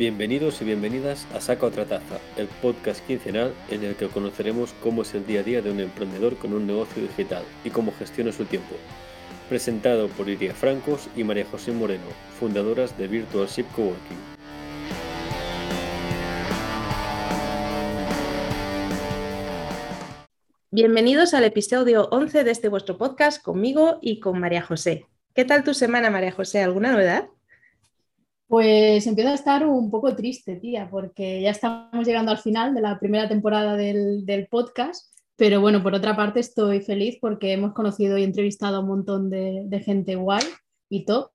Bienvenidos y bienvenidas a Saca otra taza, el podcast quincenal en el que conoceremos cómo es el día a día de un emprendedor con un negocio digital y cómo gestiona su tiempo. Presentado por Iria Francos y María José Moreno, fundadoras de Virtual Ship Coworking. Bienvenidos al episodio 11 de este vuestro podcast conmigo y con María José. ¿Qué tal tu semana, María José? ¿Alguna novedad? Pues empiezo a estar un poco triste, tía, porque ya estamos llegando al final de la primera temporada del, podcast, pero bueno, por otra parte estoy feliz porque hemos conocido y entrevistado a un montón de, gente guay y top,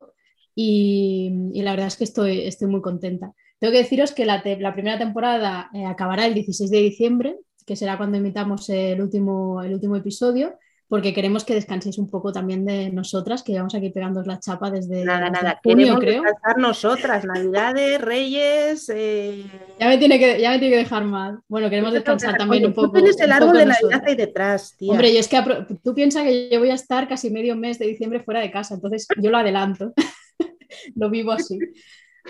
y, la verdad es que estoy, estoy muy contenta. Tengo que deciros que la, primera temporada eh, acabará el 16 de diciembre, que será cuando imitamos el último, el último episodio, porque queremos que descanséis un poco también de nosotras, que llevamos aquí pegando la chapa desde. Nada, nada, junio, queremos creo. descansar nosotras, Navidades, Reyes. Eh, ya, me tiene que, ya me tiene que dejar mal. Bueno, queremos descansar también un poco. Tú tienes el árbol de Navidad ahí detrás, tía. Hombre, yo es que tú piensas que yo voy a estar casi medio mes de diciembre fuera de casa, entonces yo lo adelanto. lo vivo así.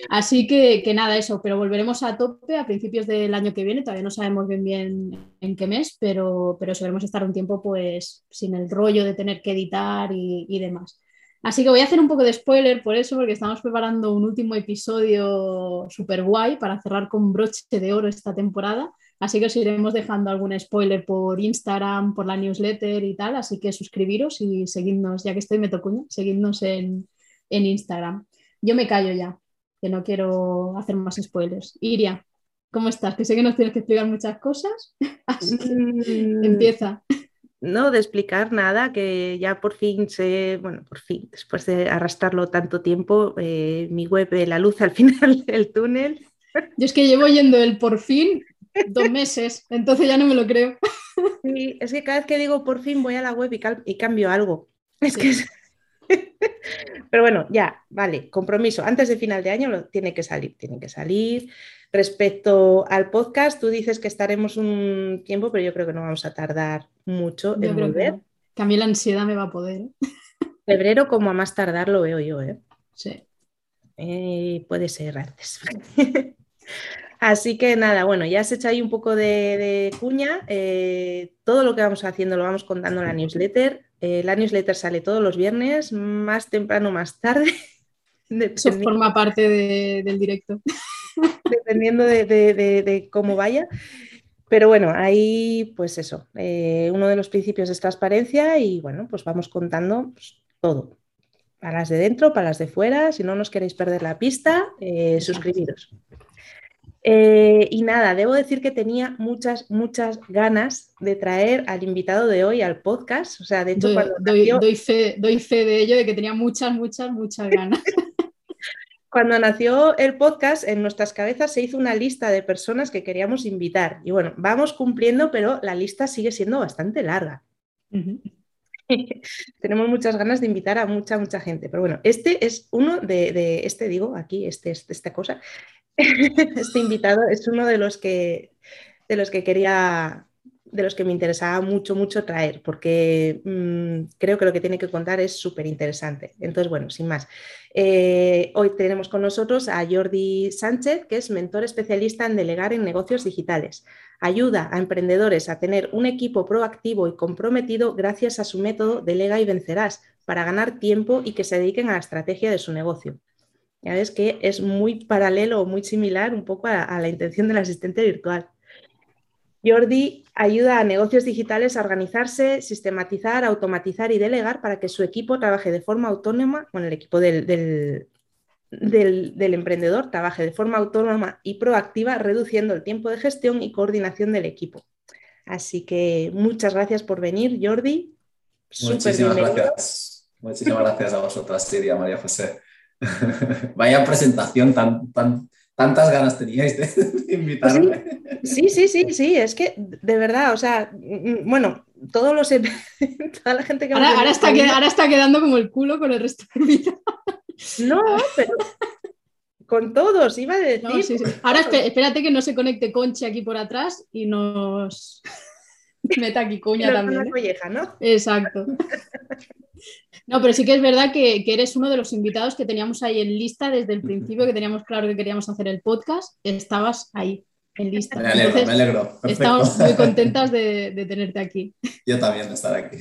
Así que, nada, eso, pero volveremos a tope a principios del año que viene, todavía no sabemos bien bien en qué mes, pero, pero estar un tiempo pues sin el rollo de tener que editar y, demás. Así que voy a hacer un poco de spoiler por eso, porque estamos preparando un último episodio súper guay para cerrar con broche de oro esta temporada. Así que os iremos dejando algún spoiler por Instagram, por la newsletter y tal. Así que suscribiros y seguidnos, ya que estoy me tocuña, seguidnos en, en Instagram. Yo me callo ya que no quiero hacer más spoilers. Iria, ¿cómo estás? Que sé que nos tienes que explicar muchas cosas, así que mm. empieza. No, de explicar nada, que ya por fin sé, bueno, por fin, después de arrastrarlo tanto tiempo, eh, mi web ve la luz al final del túnel. Yo es que llevo yendo el por fin dos meses, entonces ya no me lo creo. Sí, es que cada vez que digo por fin voy a la web y, cambio algo. Es que Pero bueno, ya, vale, compromiso. Antes de final de año lo, tiene que salir, tiene que salir. Respecto al podcast, tú dices que estaremos un tiempo, pero yo creo que no vamos a tardar mucho en volver. Que, a mí la ansiedad me va a poder. ¿eh? Febrero, como a más tardar, lo veo yo, ¿eh? Sí. Eh, puede ser antes. Así que nada, bueno, ya has hecho ahí un poco de, cuña. Eh, todo lo que vamos haciendo lo vamos contando en la newsletter. Eh, la newsletter sale todos los viernes, más temprano, más tarde. Eso forma parte del directo. Dependiendo de, cómo vaya. Pero bueno, ahí pues eso, eh, uno de los principios es transparencia y bueno, pues vamos contando pues, todo. Para las de dentro, para las de fuera, si no nos queréis perder la pista, suscribiros. Eh, y nada, debo decir que tenía muchas, muchas ganas de traer al invitado de hoy al podcast. O sea, de hecho, doy, cuando doy, fe, doy fe de ello, de que tenía muchas, muchas, muchas ganas. cuando nació el podcast, en nuestras cabezas se hizo una lista de personas que queríamos invitar. Y bueno, vamos cumpliendo, pero la lista sigue siendo bastante larga. Tenemos muchas ganas de invitar a mucha, mucha gente. Pero bueno, este es uno de, este digo, aquí, este, este, esta cosa, este invitado es uno de los que, de los que quería, de los que me interesaba mucho, mucho traer, porque mm, creo que lo que tiene que contar es súper interesante. Entonces, bueno, sin más. Eh, hoy tenemos con nosotros a Jordi Sánchez, que es mentor especialista en delegar en negocios digitales. Ayuda a emprendedores a tener un equipo proactivo y comprometido gracias a su método Delega y Vencerás para ganar tiempo y que se dediquen a la estrategia de su negocio. Ya ves que es muy paralelo o muy similar un poco a, la intención del asistente virtual. Jordi ayuda a negocios digitales a organizarse, sistematizar, automatizar y delegar para que su equipo trabaje de forma autónoma, bueno, el equipo del, del, emprendedor trabaje de forma autónoma y proactiva, reduciendo el tiempo de gestión y coordinación del equipo. Así que muchas gracias por venir, Jordi. Muchísimas gracias. Muchísimas gracias a vosotras, Siria, María José. Vaya presentación, tan, tan, tantas ganas teníais de, invitarme. Sí, sí, sí, sí, es que de verdad, o sea, mm, bueno, todos los toda la gente que ahora, está, ahora está quedando como el culo con el resto de vida. No, pero con todos, iba a decir. Ahora espérate que no se conecte Conchi aquí por atrás y nos meta aquí cuña también. ¿eh? ¿no? Exacto. No, pero sí que es verdad que, eres uno de los invitados que teníamos ahí en lista desde el principio, que teníamos claro que queríamos hacer el podcast, estabas ahí en lista. Me alegro, me alegro. Estamos muy contentas de, tenerte aquí. Yo también de estar aquí.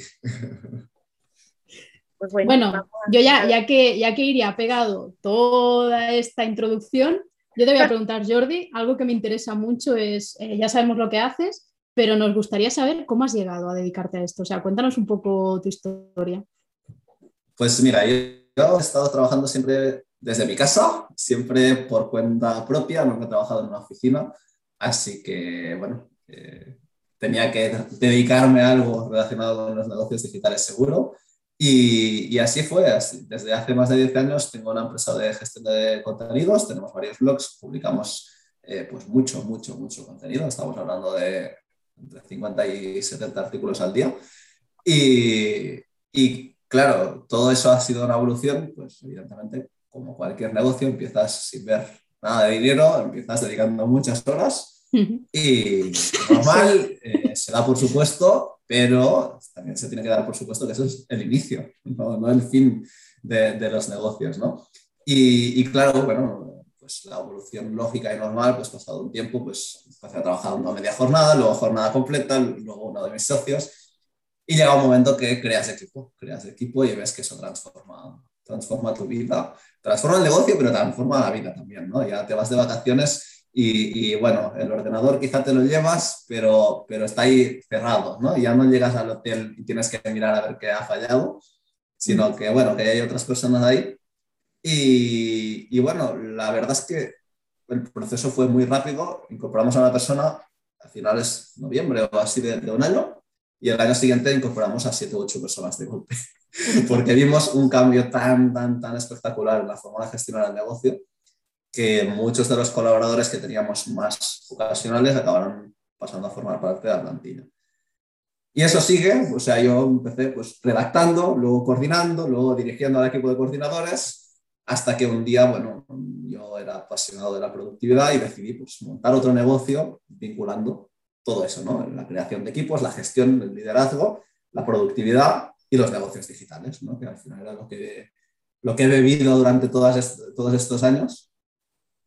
Pues bueno, yo ya, ya, que, ya que Iria ha pegado toda esta introducción, yo te voy a preguntar, Jordi, algo que me interesa mucho es, eh, ya sabemos lo que haces, pero nos gustaría saber cómo has llegado a dedicarte a esto. O sea, cuéntanos un poco tu historia. Pues mira, yo he estado trabajando siempre desde mi casa, siempre por cuenta propia, nunca he trabajado en una oficina, así que bueno, eh, tenía que dedicarme a algo relacionado con los negocios digitales seguro. Y, así fue, desde hace más de 10 años tengo una empresa de gestión de contenidos, tenemos varios blogs, publicamos eh, pues mucho, mucho, mucho contenido, estamos hablando de entre 50 y 70 artículos al día. Y, y claro, todo eso ha sido una evolución, pues evidentemente, como cualquier negocio, empiezas sin ver nada de dinero, empiezas dedicando muchas horas y normal, eh, se da por supuesto, pero también se tiene que dar por supuesto que eso es el inicio, no, no el fin de, de, los negocios, ¿no? Y, y, claro, bueno, pues la evolución lógica y normal, pues pasado un tiempo, pues empecé a trabajar una media jornada, luego jornada completa, luego uno de mis socios, y llega un momento que creas equipo, creas equipo y ves que eso transforma, transforma tu vida, transforma el negocio, pero transforma la vida también, ¿no? Ya te vas de vacaciones y, y, bueno, el ordenador quizá te lo llevas, pero, pero está ahí cerrado, ¿no? Ya no llegas al hotel y tienes que mirar a ver qué ha fallado, sino que, bueno, que hay otras personas ahí. Y, y bueno, la verdad es que el proceso fue muy rápido, incorporamos a una persona a finales de noviembre o así de, de un año, y el año siguiente incorporamos a siete u ocho personas de golpe, porque vimos un cambio tan, tan, tan espectacular en la forma de gestionar el negocio que muchos de los colaboradores que teníamos más ocasionales acabaron pasando a formar parte de la plantilla. Y eso sigue, o sea, yo empecé pues redactando, luego coordinando, luego dirigiendo al equipo de coordinadores, hasta que un día, bueno, yo era apasionado de la productividad y decidí pues, montar otro negocio vinculando todo eso, ¿no? La creación de equipos, la gestión, el liderazgo, la productividad y los negocios digitales, ¿no? Que al final era lo que, lo que he bebido durante todos estos años.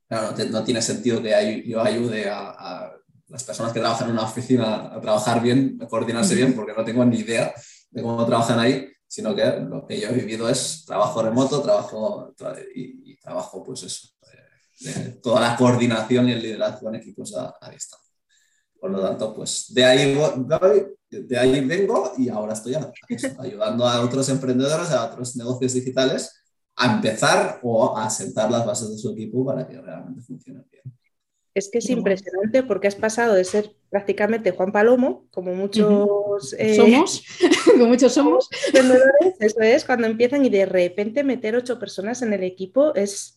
No, tiene sentido que yo ayude a, las personas que trabajan en una oficina a trabajar bien, a coordinarse bien, porque no tengo ni idea de cómo trabajan ahí, sino que lo que yo he vivido es trabajo remoto, trabajo y, trabajo, pues eso, de, toda la coordinación y el liderazgo en equipos a distancia. Por lo tanto, pues de ahí, de ahí vengo y ahora estoy ayudando a otros emprendedores, a otros negocios digitales a empezar o a sentar las bases de su equipo para que realmente funcione bien. Es que es impresionante porque has pasado de ser prácticamente Juan Palomo, como muchos eh, somos, como muchos somos, eso es, cuando empiezan y de repente meter ocho personas en el equipo es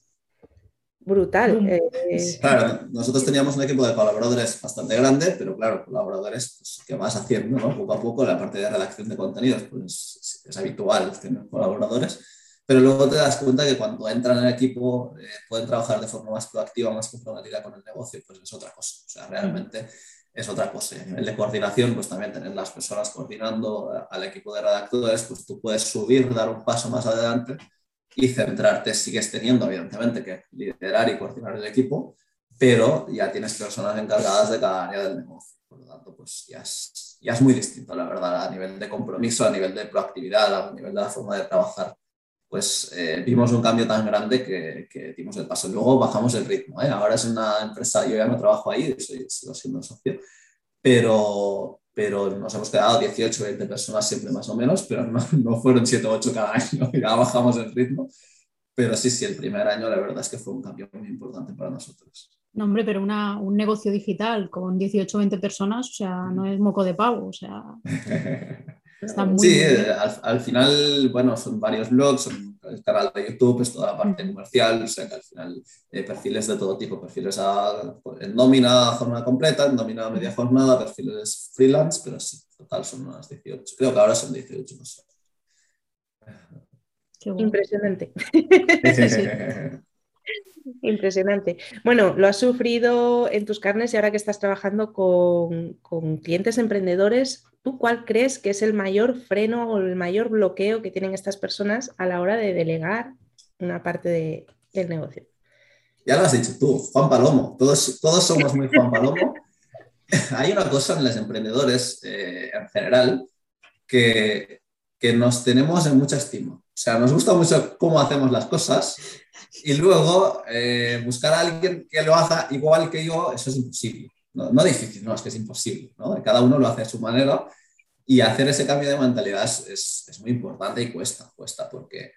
brutal. Eh, claro, nosotros teníamos un equipo de colaboradores bastante grande, pero claro, colaboradores pues, que vas haciendo ¿no? poco a poco, la parte de redacción de contenidos, pues es habitual tener colaboradores, pero luego te das cuenta que cuando entran en el equipo eh, pueden trabajar de forma más proactiva, más comprometida con el negocio, pues es otra cosa. O sea, realmente es otra cosa. A nivel de coordinación, pues también tener las personas coordinando al equipo de redactores, pues tú puedes subir, dar un paso más adelante y centrarte, sigues teniendo evidentemente que liderar y coordinar el equipo, pero ya tienes personas encargadas de cada área del negocio. Por lo tanto, pues ya es, ya es muy distinto, la verdad, a nivel de compromiso, a nivel de proactividad, a nivel de la forma de trabajar. Pues eh, vimos un cambio tan grande que, que, dimos el paso. Luego bajamos el ritmo. ¿eh? Ahora es una empresa, yo ya no trabajo ahí, soy, sigo siendo socio, pero, pero nos hemos quedado 18, 20 personas siempre más o menos, pero no, no fueron 7 o 8 cada año, ya bajamos el ritmo. Pero sí, sí, el primer año la verdad es que fue un cambio muy importante para nosotros. No, hombre, pero una, un negocio digital con 18 o 20 personas, o sea, no es moco de pavo, o sea. sí, al, al, final, bueno, son varios blogs, son el canal de YouTube, es toda la parte comercial, o sea que al final eh, perfiles de todo tipo, perfiles a, en nómina jornada completa, en nómina media jornada, perfiles freelance, pero sí, total son unas 18, creo que ahora son 18 personas. Impresionante. Impresionante. Bueno, lo has sufrido en tus carnes y ahora que estás trabajando con, con clientes emprendedores, ¿tú cuál crees que es el mayor freno o el mayor bloqueo que tienen estas personas a la hora de delegar una parte del negocio? Ya lo has dicho tú, Juan Palomo. Todos, todos somos muy Juan Palomo. Hay una cosa en los emprendedores eh, en general que, que nos tenemos en mucha estima. O sea, nos gusta mucho cómo hacemos las cosas y luego eh, buscar a alguien que lo haga igual que yo, eso es imposible. No, no, difícil, no, es que es imposible. ¿no? Cada uno lo hace a su manera y hacer ese cambio de mentalidad es, es, muy importante y cuesta, cuesta, porque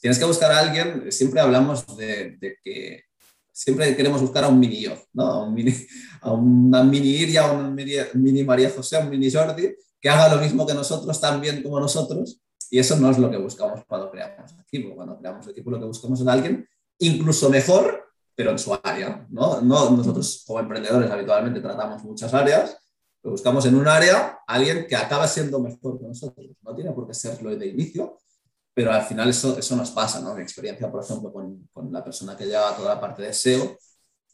tienes que buscar a alguien, siempre hablamos de, de que siempre queremos buscar a un mini yo, ¿no? a, un mini, a una mini Iria, a un mini, mini María José, a un mini Jordi, que haga lo mismo que nosotros, tan bien como nosotros, y eso no es lo que buscamos cuando creamos equipo. Cuando creamos equipo lo que buscamos es alguien incluso mejor, pero en su área. ¿no? No, nosotros como emprendedores habitualmente tratamos muchas áreas, pero buscamos en un área alguien que acaba siendo mejor que nosotros. No tiene por qué serlo de inicio, pero al final eso, eso nos pasa. ¿no? Mi experiencia, por ejemplo, con, con la persona que lleva toda la parte de SEO,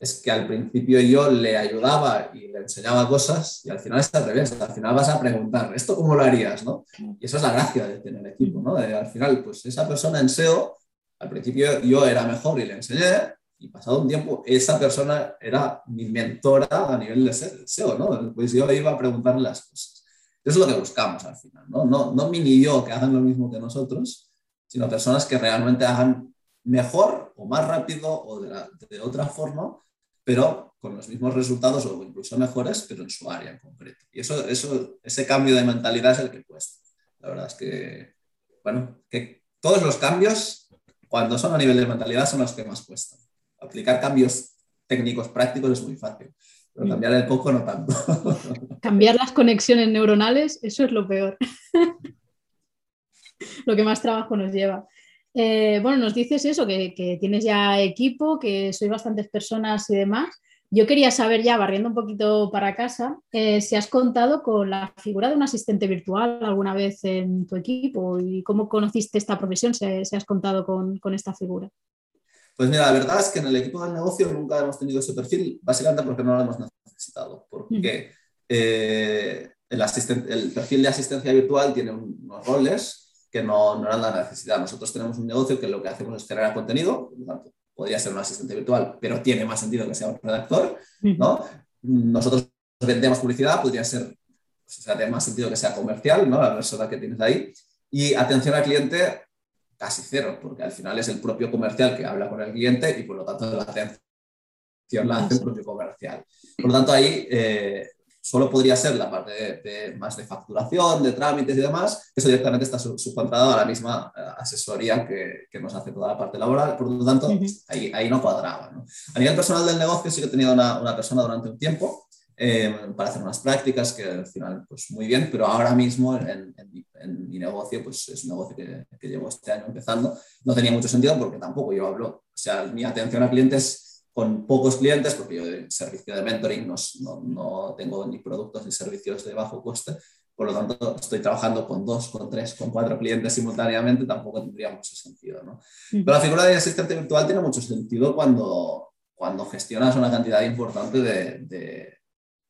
es que al principio yo le ayudaba y le enseñaba cosas y al final es al revés, al final vas a preguntar, ¿esto cómo lo harías? ¿no? Y eso es la gracia de tener equipo, ¿no? al final, pues esa persona en SEO, al principio yo era mejor y le enseñé y pasado un tiempo esa persona era mi mentora a nivel de SEO, ¿no? Pues yo iba a preguntarle las cosas. Eso es lo que buscamos al final, ¿no? No, no mini yo que hagan lo mismo que nosotros, sino personas que realmente hagan mejor o más rápido o de, la, de otra forma pero con los mismos resultados o incluso mejores, pero en su área en concreto. Y eso, eso, ese cambio de mentalidad es el que cuesta. La verdad es que, bueno, que todos los cambios, cuando son a nivel de mentalidad, son los que más cuestan. Aplicar cambios técnicos prácticos es muy fácil, pero mm. cambiar el poco no tanto. Cambiar las conexiones neuronales, eso es lo peor. lo que más trabajo nos lleva. Eh, bueno, nos dices eso, que, tienes ya equipo, que sois bastantes personas y demás. Yo quería saber ya, barriendo un poquito para casa, eh, si has contado con la figura de un asistente virtual alguna vez en tu equipo y cómo conociste esta profesión, si, has contado con, esta figura. Pues mira, la verdad es que en el equipo del negocio nunca hemos tenido ese perfil, básicamente porque no lo hemos necesitado, porque eh, el, el perfil de asistencia virtual tiene unos roles que no, no eran la necesidad. Nosotros tenemos un negocio que lo que hacemos es generar contenido, por tanto, podría ser un asistente virtual, pero tiene más sentido que sea un redactor, ¿no? Nosotros vendemos publicidad, podría ser, pues, o sea, tiene más sentido que sea comercial, ¿no? La persona que tienes ahí. Y atención al cliente, casi cero, porque al final es el propio comercial que habla con el cliente y por lo tanto la atención la hace el propio comercial. Por lo tanto, ahí eh, solo podría ser la parte de, más de facturación, de trámites y demás, eso directamente está subcontratado a la misma eh, asesoría que, que, nos hace toda la parte laboral, por lo tanto, ahí, ahí, no cuadraba. ¿no? A nivel personal del negocio sí que he tenido una, una persona durante un tiempo eh, para hacer unas prácticas que al final, pues muy bien, pero ahora mismo en, en, mi negocio, pues es un negocio que, que llevo este año empezando, no tenía mucho sentido porque tampoco yo hablo, o sea, mi atención a clientes con pocos clientes, porque yo de servicio de mentoring no, no, tengo ni productos ni servicios de bajo coste, por lo tanto estoy trabajando con dos, con tres, con cuatro clientes simultáneamente, tampoco tendría mucho sentido. ¿no? Pero la figura de asistente virtual tiene mucho sentido cuando, cuando gestionas una cantidad importante de, de,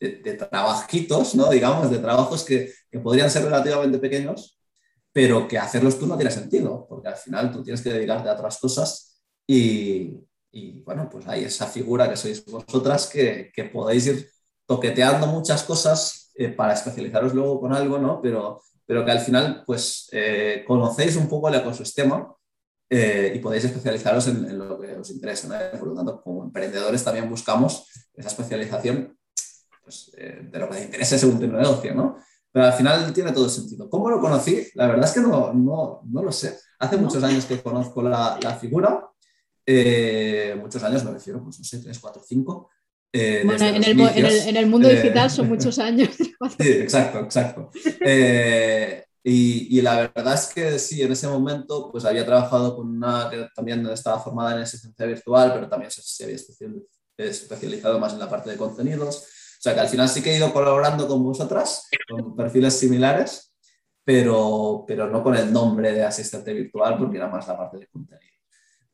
de, trabajitos, ¿no? digamos, de trabajos que, que podrían ser relativamente pequeños, pero que hacerlos tú no tiene sentido, porque al final tú tienes que dedicarte a otras cosas y, y bueno, pues hay esa figura que sois vosotras que, que podéis ir toqueteando muchas cosas eh, para especializaros luego con algo, ¿no? Pero, pero que al final, pues, eh, conocéis un poco el ecosistema eh, y podéis especializaros en, lo que os interesa, ¿no? Por lo tanto, como emprendedores también buscamos esa especialización pues, de lo que te interese según tu negocio, ¿no? Pero al final tiene todo sentido. ¿Cómo lo conocí? La verdad es que no, no, no lo sé. Hace muchos años que conozco la, la figura eh, muchos años, me refiero, pues no sé, 3, 4, 5. bueno, en el, en, el, en el, mundo digital eh, son muchos años. sí, exacto, exacto. Eh, y, y, la verdad es que sí, en ese momento pues había trabajado con una que también estaba formada en asistencia virtual, pero también se había especializado más en la parte de contenidos. O sea que al final sí que he ido colaborando con vosotras, con perfiles similares, pero, pero no con el nombre de asistente virtual, porque era más la parte de contenido.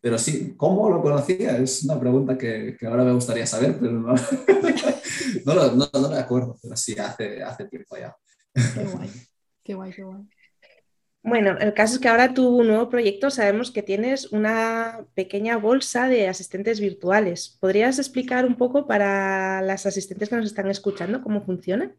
Pero sí, ¿cómo lo conocía? Es una pregunta que, que ahora me gustaría saber, pero no, no, no, me acuerdo, pero sí, hace, hace tiempo ya. Qué guay, qué guay, qué guay. Bueno, el caso es que ahora tu nuevo proyecto sabemos que tienes una pequeña bolsa de asistentes virtuales. ¿Podrías explicar un poco para las asistentes que nos están escuchando cómo funciona?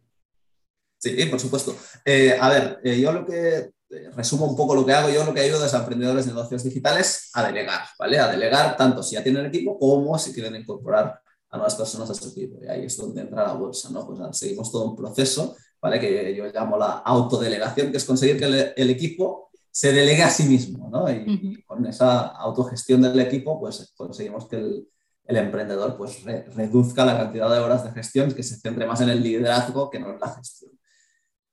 Sí, por supuesto. Eh, a ver, eh, yo lo que eh, resumo un poco lo que hago, yo lo que ayudo a emprendedores de negocios digitales a delegar, ¿vale? A delegar tanto si ya tienen equipo como si quieren incorporar a nuevas personas a su equipo. Y ahí es donde entra la bolsa, ¿no? Pues seguimos todo un proceso ¿vale? que yo llamo la autodelegación, que es conseguir que el, equipo se delegue a sí mismo. ¿no? Y, con esa autogestión del equipo, pues conseguimos que el, el emprendedor pues, reduzca la cantidad de horas de gestión, que se centre más en el liderazgo que no en la gestión.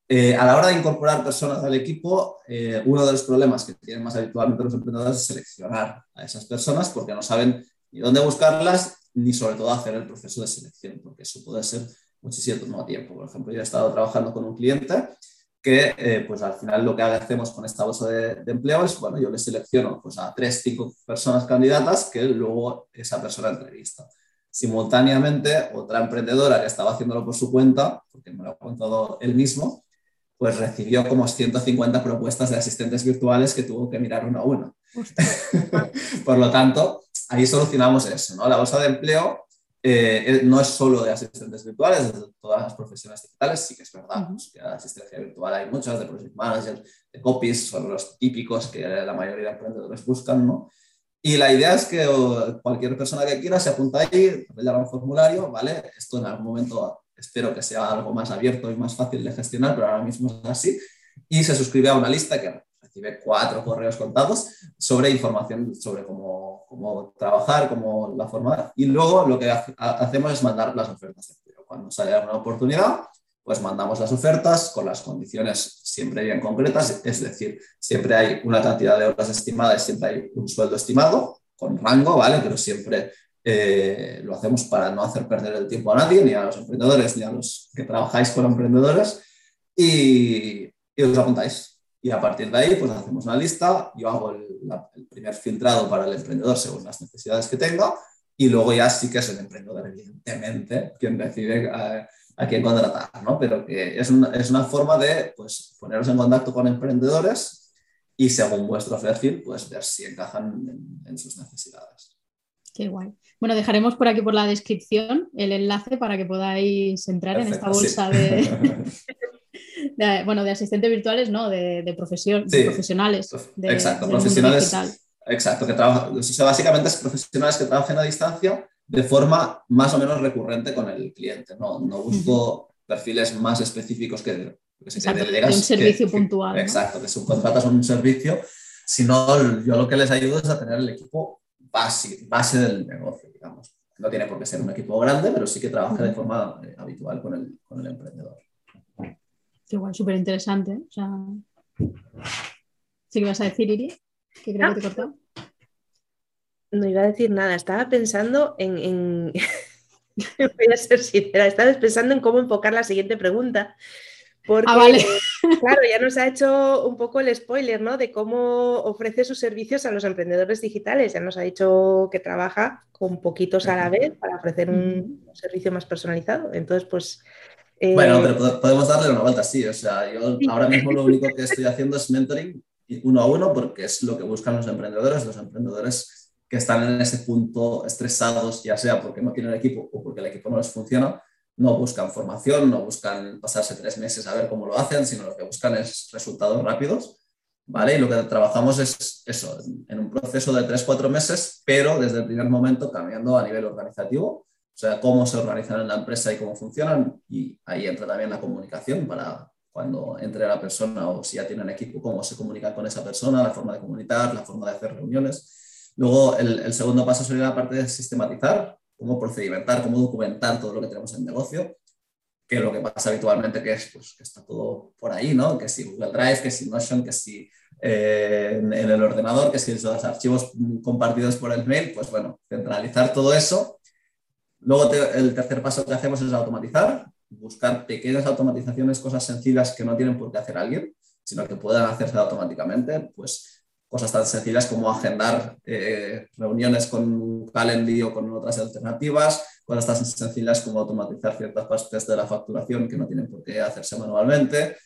Eh, a la hora de incorporar personas al equipo, eh, uno de los problemas que tienen más habitualmente los emprendedores es seleccionar a esas personas porque no saben ni dónde buscarlas ni sobre todo hacer el proceso de selección, porque eso puede ser muchísimo tiempo. Por ejemplo, yo he estado trabajando con un cliente que eh, pues al final lo que hacemos con esta bolsa de, empleo es, bueno, yo le selecciono pues, a tres, cinco personas candidatas que luego esa persona entrevista. Simultáneamente, otra emprendedora que estaba haciéndolo por su cuenta, porque me lo ha contado él mismo, pues recibió como 150 propuestas de asistentes virtuales que tuvo que mirar uno a uno. por lo tanto, ahí solucionamos eso, ¿no? La bolsa de empleo eh, no es solo de asistentes virtuales, de todas las profesiones digitales, sí que es verdad, pues, que de asistencia virtual hay muchas, de project managers, de copies, son los típicos que la mayoría de emprendedores buscan, ¿no? Y la idea es que cualquier persona que quiera se apunta ahí, rellena un formulario, ¿vale? Esto en algún momento espero que sea algo más abierto y más fácil de gestionar, pero ahora mismo es así, y se suscribe a una lista que recibe cuatro correos contados sobre información sobre cómo, cómo trabajar, cómo la forma. Y luego lo que hacemos es mandar las ofertas. Cuando sale una oportunidad, pues mandamos las ofertas con las condiciones siempre bien concretas, es decir, siempre hay una cantidad de horas estimadas, siempre hay un sueldo estimado con rango, ¿vale? Pero siempre eh, lo hacemos para no hacer perder el tiempo a nadie, ni a los emprendedores, ni a los que trabajáis con emprendedores, y, y os apuntáis. Y a partir de ahí, pues hacemos una lista, yo hago el, primer filtrado para el emprendedor según las necesidades que tenga, y luego ya sí que es el emprendedor, evidentemente, quien decide a, quién contratar, ¿no? Pero que es una, es una forma de pues, poneros en contacto con emprendedores y según vuestro perfil, pues ver si encajan en, sus necesidades. Qué guay. Bueno, dejaremos por aquí por la descripción el enlace para que podáis entrar en esta bolsa de, bueno, de asistentes virtuales, no, de, profesión, profesionales. exacto, profesionales. Exacto, que trabajan, básicamente es profesionales que trabajen a distancia de forma más o menos recurrente con el cliente. No, no busco perfiles más específicos que, que un servicio puntual. Exacto, que subcontratas un servicio, sino yo lo que les ayudo es a tener el equipo base, base del negocio, digamos. No tiene por qué ser un equipo grande, pero sí que trabaja de forma eh, habitual con el, con el emprendedor. Igual, súper interesante. O sea... ¿Sí que vas a decir, Iri? Que creo que te he cortado. No iba a decir nada, estaba pensando en, voy a ser sincera, estaba pensando en cómo enfocar la siguiente pregunta. Porque, ah, vale. claro, ya nos ha hecho un poco el spoiler, ¿no? De cómo ofrece sus servicios a los emprendedores digitales. Ya nos ha dicho que trabaja con poquitos a la vez para ofrecer un servicio más personalizado. Entonces, pues bueno, eh, pero podemos darle una vuelta, sí. O sea, yo ahora mismo lo único que estoy haciendo es mentoring uno a uno porque es lo que buscan los emprendedores, los emprendedores que están en ese punto estresados, ya sea porque no tienen equipo o porque el equipo no les funciona, no buscan formación, no buscan pasarse tres meses a ver cómo lo hacen, sino lo que buscan es resultados rápidos. ¿Vale? Y lo que trabajamos es eso, en un proceso de tres, cuatro meses, pero desde el primer momento cambiando a nivel organizativo o sea, cómo se organizan en la empresa y cómo funcionan. Y ahí entra también la comunicación para cuando entre la persona o si ya tienen equipo, cómo se comunica con esa persona, la forma de comunicar, la forma de hacer reuniones. Luego, el, segundo paso sería la parte de sistematizar, cómo procedimentar, cómo documentar todo lo que tenemos en el negocio, que es lo que pasa habitualmente, que es pues, que está todo por ahí, ¿no? Que si Google Drive, que si Notion, que si eh, en, en, el ordenador, que si los archivos compartidos por el mail, pues bueno, centralizar todo eso Luego el tercer paso que hacemos es automatizar, buscar pequeñas automatizaciones, cosas sencillas que no tienen por qué hacer alguien, sino que puedan hacerse automáticamente, pues cosas tan sencillas como agendar eh, reuniones con Calendly o con otras alternativas, cosas tan sencillas como automatizar ciertas partes de la facturación que no tienen por qué hacerse manualmente,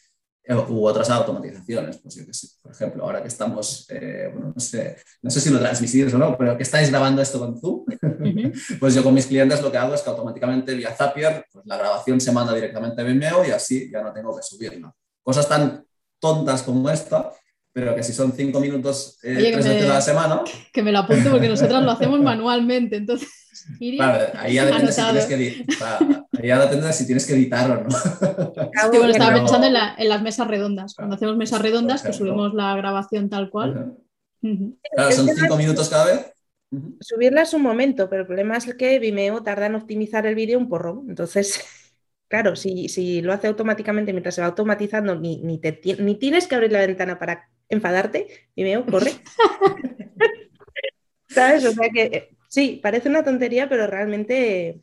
u otras automatizaciones. Pues yo que sé, por ejemplo, ahora que estamos, eh, bueno, no sé, no sé si lo transmitís o no, pero que estáis grabando esto con Zoom, pues yo con mis clientes lo que hago es que automáticamente vía Zapier, pues la grabación se manda directamente a Vimeo y así ya no tengo que subirla. Cosas tan tontas como esta, pero que si son cinco minutos eh, tres veces a la semana. Que me lo apunto porque nosotros lo hacemos manualmente, entonces. Claro, ahí ya depende si tienes que, ahí ya depende de si tienes que editar o no. Sí, bueno, estaba pensando en, la, en, las mesas redondas. Cuando hacemos mesas redondas, que subimos la grabación tal cual. Claro, son cinco minutos cada vez. Subirla es un momento, pero el problema es que Vimeo tarda en optimizar el vídeo un porro. Entonces, claro, si, si, lo hace automáticamente mientras se va automatizando, ni, ni, te, ni tienes que abrir la ventana para enfadarte, Vimeo, corre. ¿Sabes? O sea que sí, parece una tontería, pero realmente...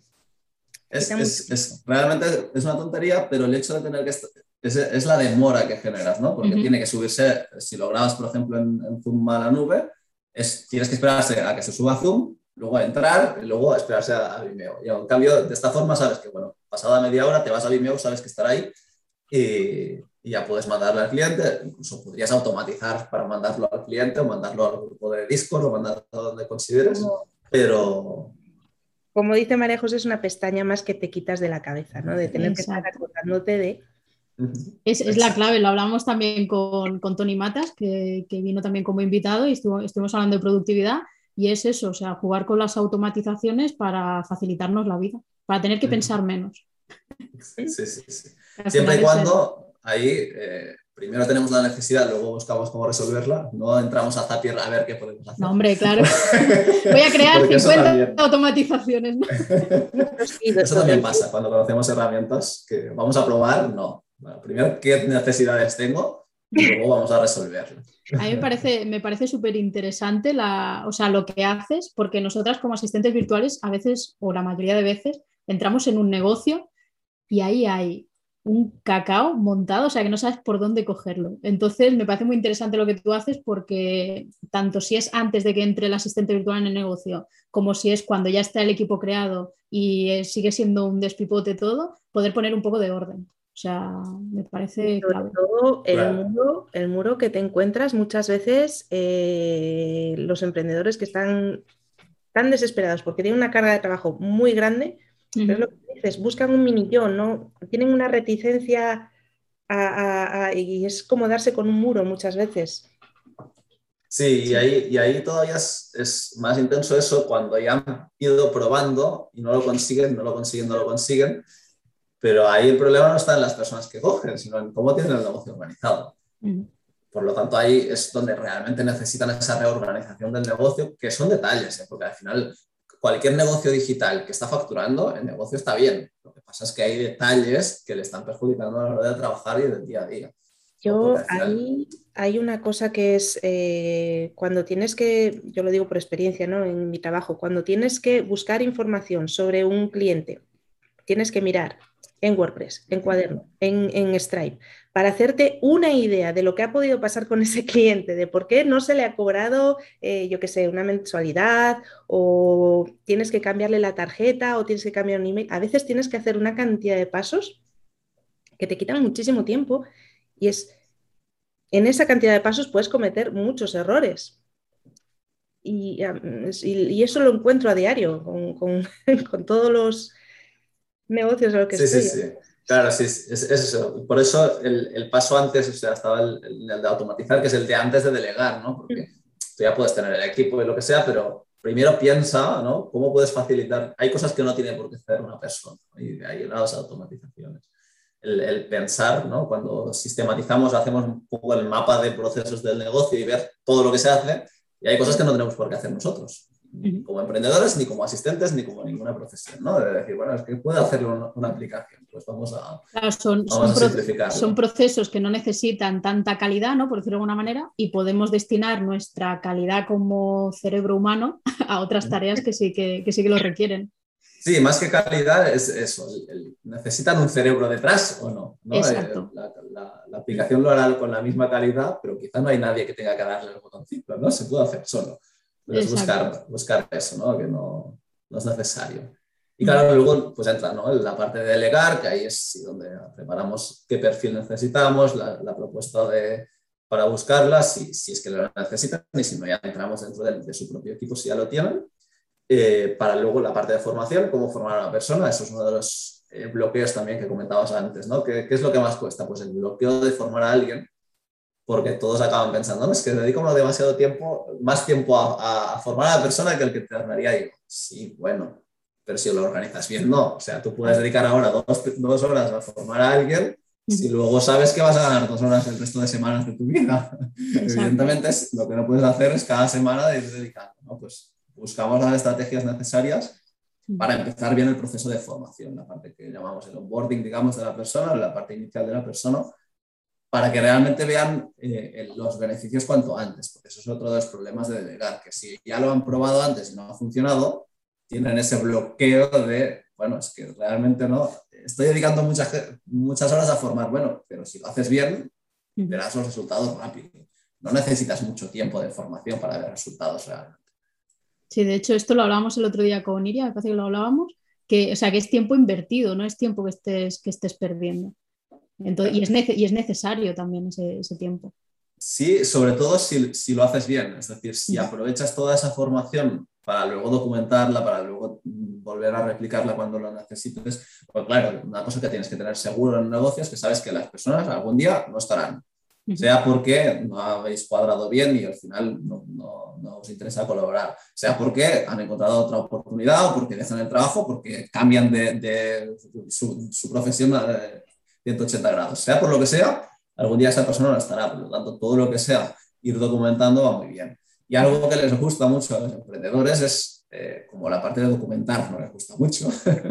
Es, es, es, realmente es una tontería, pero el hecho de tener que... Es, es la demora que generas, ¿no? Porque uh -huh. tiene que subirse, si lo grabas, por ejemplo, en, en, Zoom a la nube, es, tienes que esperarse a que se suba a Zoom, luego a entrar y luego a esperarse a, a Vimeo. Y en cambio, de esta forma sabes que, bueno, pasada media hora te vas a Vimeo, sabes que estará ahí y, y ya puedes mandarle al cliente, incluso podrías automatizar para mandarlo al cliente o mandarlo al grupo de Discord o mandarlo a donde consideres, como, pero... Como dice María José, es una pestaña más que te quitas de la cabeza, ¿no? De tener Exacto. que estar acordándote de... Es, es, la clave, lo hablamos también con, con Tony Matas, que, que, vino también como invitado y estuvo, estuvimos hablando de productividad y es eso, o sea, jugar con las automatizaciones para facilitarnos la vida, para tener que pensar menos. Sí, sí, sí. Siempre y cuando ahí eh, primero tenemos la necesidad, luego buscamos cómo resolverla, no entramos a Zapier a ver qué podemos hacer. No, hombre, claro. Voy a crear 50 automatizaciones. ¿no? eso también pasa cuando conocemos herramientas que vamos a probar, no. Bueno, primero, ¿qué necesidades tengo? Y luego vamos a resolverlo. A mí me parece, me parece súper interesante la, o sea, lo que haces, porque nosotras como asistentes virtuales a veces, o la mayoría de veces, entramos en un negocio y ahí hay un cacao montado, o sea que no sabes por dónde cogerlo. Entonces me parece muy interesante lo que tú haces porque tanto si es antes de que entre el asistente virtual en el negocio, como si es cuando ya está el equipo creado y sigue siendo un despipote todo, poder poner un poco de orden. O sea, me parece Sobre clave. todo el, claro. muro, el muro que te encuentras muchas veces eh, los emprendedores que están tan desesperados porque tienen una carga de trabajo muy grande, uh. Pero es lo que dices, buscan un mini yo, ¿no? Tienen una reticencia a, a, a, y es como darse con un muro muchas veces. Sí, y ahí, y ahí todavía es, es, más intenso eso cuando ya han ido probando y no lo consiguen, no lo consiguen, no lo consiguen. Pero ahí el problema no está en las personas que cogen, sino en cómo tienen el negocio organizado. Uh -huh. Por lo tanto, ahí es donde realmente necesitan esa reorganización del negocio, que son detalles, ¿eh? porque al final cualquier negocio digital que está facturando, el negocio está bien. Lo que pasa es que hay detalles que le están perjudicando a la hora de trabajar y del día a día. Yo ahí hay una cosa que es eh, cuando tienes que, yo lo digo por experiencia, ¿no? En mi trabajo, cuando tienes que buscar información sobre un cliente, tienes que mirar en WordPress, en Cuaderno, en, en, Stripe, para hacerte una idea de lo que ha podido pasar con ese cliente, de por qué no se le ha cobrado, eh, yo qué sé, una mensualidad, o tienes que cambiarle la tarjeta, o tienes que cambiar un email. A veces tienes que hacer una cantidad de pasos que te quitan muchísimo tiempo y es, en esa cantidad de pasos puedes cometer muchos errores. Y, y, eso lo encuentro a diario con, con, con todos los negocios a lo que sí, estoy. Sí, sí. Claro, sí, es, es, eso. Por eso el, el, paso antes, o sea, estaba el, el, de automatizar, que es el de antes de delegar, ¿no? Porque mm. tú ya puedes tener el equipo y lo que sea, pero primero piensa, ¿no? ¿Cómo puedes facilitar? Hay cosas que no tiene por qué hacer una persona y de ahí las automatizaciones. El, el, pensar, ¿no? Cuando sistematizamos, hacemos un poco el mapa de procesos del negocio y ver todo lo que se hace, y hay cosas que no tenemos por qué hacer nosotros ni como emprendedores, ni como asistentes, ni como ninguna profesión, ¿no? De decir, bueno, es que puede hacerlo una, una aplicación, pues vamos a, claro, son, vamos son, a simplificarlo. son procesos que no necesitan tanta calidad, ¿no? Por decirlo de alguna manera, y podemos destinar nuestra calidad como cerebro humano a otras tareas que sí que, que sí que lo requieren. Sí, más que calidad es eso, el, el, ¿necesitan un cerebro detrás o no? ¿no? Exacto. La, la, la, aplicación lo hará con la misma calidad, pero quizá no hay nadie que tenga que darle el botoncito, ¿no? Se puede hacer solo. Pero es buscar, buscar eso, ¿no? Que no, no, es necesario. Y claro, luego pues entra ¿no? la parte de delegar, que ahí es donde preparamos qué perfil necesitamos, la, propuesta de, para buscarlas, si, si, es que lo necesitan y si no, ya entramos dentro de, su propio equipo si ya lo tienen. Eh, para luego la parte de formación, cómo formar a una persona, eso es uno de los eh, bloqueos también que comentabas antes, ¿no? ¿Qué, ¿Qué, es lo que más cuesta? Pues el bloqueo de formar a alguien, porque todos acaban pensando, no, es que dedico demasiado tiempo, más tiempo a, a, formar a la persona que el que te daría yo. Sí, bueno, pero si lo organizas bien, no. O sea, tú puedes dedicar ahora dos, dos horas a formar a alguien si luego sabes que vas a ganar dos horas el resto de semanas de tu vida. Evidentemente, lo que no puedes hacer es cada semana ir dedicando, ¿no? Pues buscamos las estrategias necesarias para empezar bien el proceso de formación, la parte que llamamos el onboarding, digamos, de la persona, la parte inicial de la persona, para que realmente vean eh, los beneficios cuanto antes, porque eso es otro de los problemas de delegar, que si ya lo han probado antes y no ha funcionado, tienen ese bloqueo de, bueno, es que realmente no, estoy dedicando muchas, muchas horas a formar, bueno, pero si lo haces bien, verás los resultados rápido. No necesitas mucho tiempo de formación para ver resultados realmente. Sí, de hecho, esto lo hablábamos el otro día con Iria, parece que lo hablábamos, que, o sea, que es tiempo invertido, no es tiempo que estés, que estés perdiendo. Entonces, y, es y es necesario también ese, ese tiempo. Sí, sobre todo si, si, lo haces bien, es decir, si aprovechas toda esa formación para luego documentarla, para luego volver a replicarla cuando lo necesites. Pues claro, una cosa que tienes que tener seguro en un negocio es que sabes que las personas algún día no estarán. Sea porque no habéis cuadrado bien y al final no, no, os interesa colaborar. Sea porque han encontrado otra oportunidad o porque dejan el trabajo, porque cambian de, de su, su, profesión a 180 grados. Sea por lo que sea, algún día esa persona no estará. Por lo tanto, todo lo que sea ir documentando va muy bien. Y algo que les gusta mucho a los emprendedores es, eh, como la parte de documentar no les gusta mucho,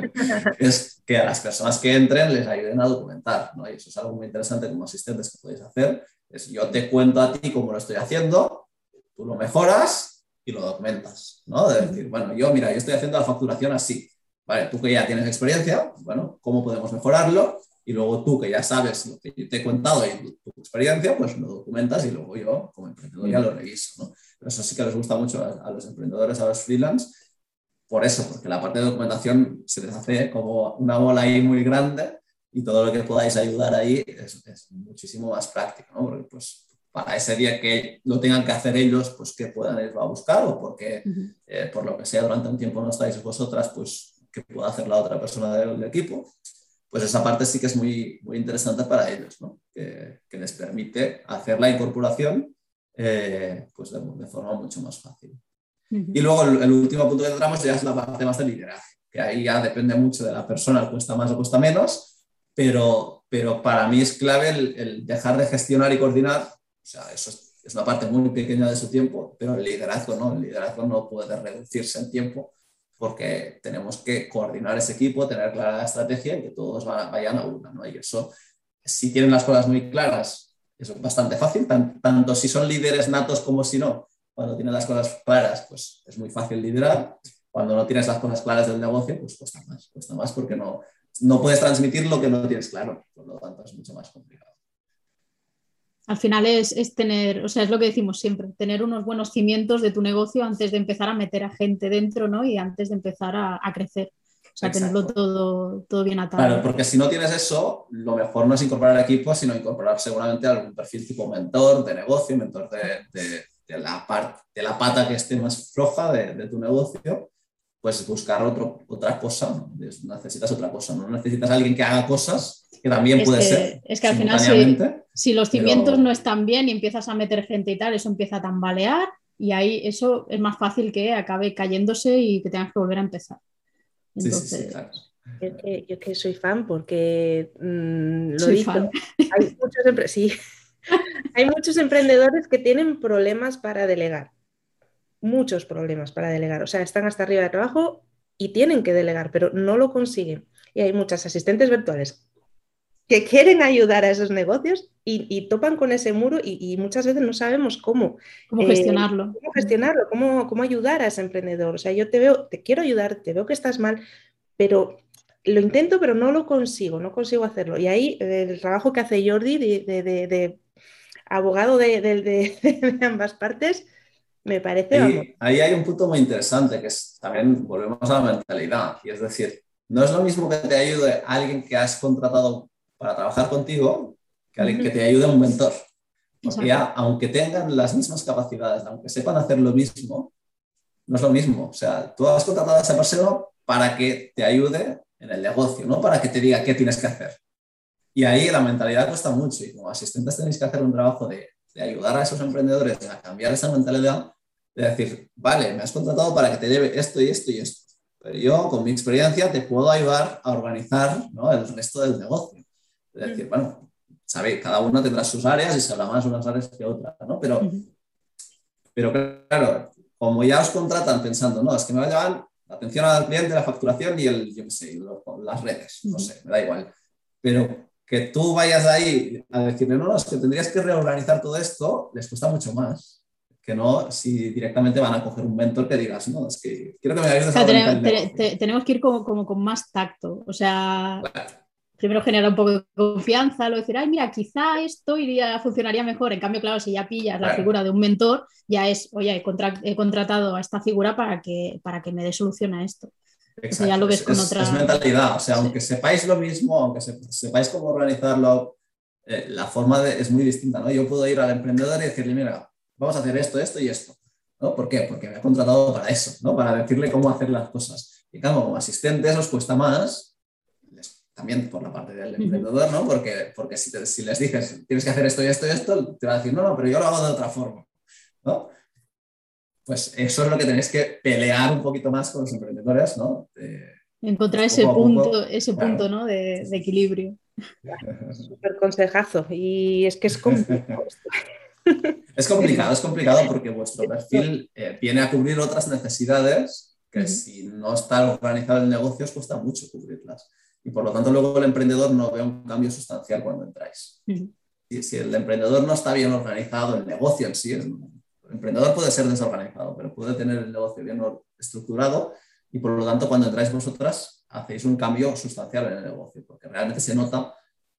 es que a las personas que entren les ayuden a documentar. ¿no? Y eso es algo muy interesante como asistentes que podéis hacer. Es yo te cuento a ti cómo lo estoy haciendo, tú lo mejoras y lo documentas. ¿no? De decir, bueno, yo mira, yo estoy haciendo la facturación así. Vale, tú que ya tienes experiencia, bueno, ¿cómo podemos mejorarlo? Y luego tú que ya sabes lo que te he contado y tu, experiencia, pues lo documentas y luego yo como emprendedor ya lo reviso. ¿no? Pero eso sí que les gusta mucho a, los emprendedores, a los freelance, por eso, porque la parte de documentación se les hace como una bola ahí muy grande y todo lo que podáis ayudar ahí es, es muchísimo más práctico, ¿no? Porque pues para ese día que lo tengan que hacer ellos, pues que puedan ir a buscar o porque eh, por lo que sea durante un tiempo no estáis vosotras, pues que pueda hacer la otra persona del equipo pues esa parte sí que es muy, muy interesante para ellos, ¿no? que, les permite hacer la incorporación eh, pues de, forma mucho más fácil. Y luego el, último punto que entramos ya es la parte más de liderazgo, que ahí ya depende mucho de la persona, cuesta más o cuesta menos, pero, pero para mí es clave el, dejar de gestionar y coordinar, o sea, eso es, es, una parte muy pequeña de su tiempo, pero el liderazgo no, el liderazgo no puede reducirse en tiempo porque tenemos que coordinar ese equipo, tener clara la estrategia y que todos vayan a una. ¿no? Y eso, si tienen las cosas muy claras, es bastante fácil, tanto si son líderes natos como si no. Cuando tienen las cosas claras, pues es muy fácil liderar. Cuando no tienes las cosas claras del negocio, pues cuesta más, cuesta más porque no, no puedes transmitir lo que no tienes claro. Por lo tanto, es mucho más complicado al final es, tener, o sea, es lo que decimos siempre, tener unos buenos cimientos de tu negocio antes de empezar a meter a gente dentro, ¿no? Y antes de empezar a, crecer. O sea, tenerlo todo, todo bien atado. Claro, porque si no tienes eso, lo mejor no es incorporar al equipo, sino incorporar seguramente algún perfil tipo mentor de negocio, mentor de, de, la, parte de la pata que esté más floja de, tu negocio, pues buscar otro, otra cosa. Necesitas otra cosa, no necesitas a alguien que haga cosas, que también puede ser. Es que al final, sí si los cimientos no están bien y empiezas a meter gente y tal, eso empieza a tambalear y ahí eso es más fácil que acabe cayéndose y que tengas que volver a empezar. Entonces, sí, Yo, que, que, soy fan porque mm, lo digo, hay muchos, sí, hay muchos emprendedores que tienen problemas para delegar, muchos problemas para delegar, o sea, están hasta arriba de trabajo y tienen que delegar, pero no lo consiguen. Y hay muchas asistentes virtuales que quieren ayudar a esos negocios y, topan con ese muro y, muchas veces no sabemos cómo. Cómo gestionarlo. Eh, cómo gestionarlo, cómo, cómo ayudar a ese emprendedor. O sea, yo te veo, te quiero ayudar, te veo que estás mal, pero lo intento, pero no lo consigo, no consigo hacerlo. Y ahí el trabajo que hace Jordi de, abogado de, ambas partes Me parece. Ahí, ahí, hay un punto muy interesante que es también volvemos a la mentalidad. Y es decir, no es lo mismo que te ayude alguien que has contratado para trabajar contigo que alguien que te ayude un mentor. Porque ya, aunque tengan las mismas capacidades, aunque sepan hacer lo mismo, no es lo mismo. O sea, tú has contratado a esa persona para que te ayude en el negocio, no para que te diga qué tienes que hacer. Y ahí la mentalidad cuesta mucho y como asistentes tenéis que hacer un trabajo de, de ayudar a esos emprendedores a cambiar esa mentalidad, de decir, vale, me has contratado para que te lleve esto y esto y esto, pero yo con mi experiencia te puedo ayudar a organizar ¿no? el resto del negocio. Es decir, bueno, sabéis, cada uno tendrá sus áreas y se habla más unas áreas que otras, ¿no? Pero, pero claro, como ya os contratan pensando, no, es que me va a llevar la atención al cliente, la facturación y el, yo qué sé, las redes, no sé, me da igual. Pero que tú vayas ahí a decirle, no, no, es que tendrías que reorganizar todo esto, les cuesta mucho más que no si directamente van a coger un mentor que digas, no, es que quiero que me tenemos, tenemos que ir como, como, con más tacto, o sea, primero generar un poco de confianza, luego decir, ay, mira, quizá esto iría, funcionaría mejor, en cambio, claro, si ya pillas la figura de un mentor, ya es, oye, he, contratado a esta figura para que, para que me dé solución a esto. Exacto. ya lo ves con otra... es mentalidad, o sea, aunque sepáis lo mismo, aunque sepáis cómo organizarlo, eh, la forma de, es muy distinta, ¿no? Yo puedo ir al emprendedor y decirle, mira, vamos a hacer esto, esto y esto, ¿no? ¿Por qué? Porque me ha contratado para eso, ¿no? Para decirle cómo hacer las cosas. Y claro, como asistentes os cuesta más, también por la parte del emprendedor, ¿no? Porque, porque si, si, les dices, tienes que hacer esto y esto y esto, te va a decir, no, no, pero yo lo hago de otra forma, ¿no? Pues eso es lo que tenéis que pelear un poquito más con los emprendedores, ¿no? Encontrar ese punto, ese punto ¿no? de, de equilibrio. Súper consejazo. Y es que es complicado. es complicado, es complicado porque vuestro perfil eh, viene a cubrir otras necesidades que si no está organizado el negocio os cuesta mucho cubrirlas. Y por lo tanto luego el emprendedor no ve un cambio sustancial cuando entráis. y si el emprendedor no está bien organizado, el negocio en sí, el emprendedor puede ser desorganizado, pero puede tener el negocio bien estructurado y por lo tanto cuando entráis vosotras hacéis un cambio sustancial en el negocio, porque realmente se nota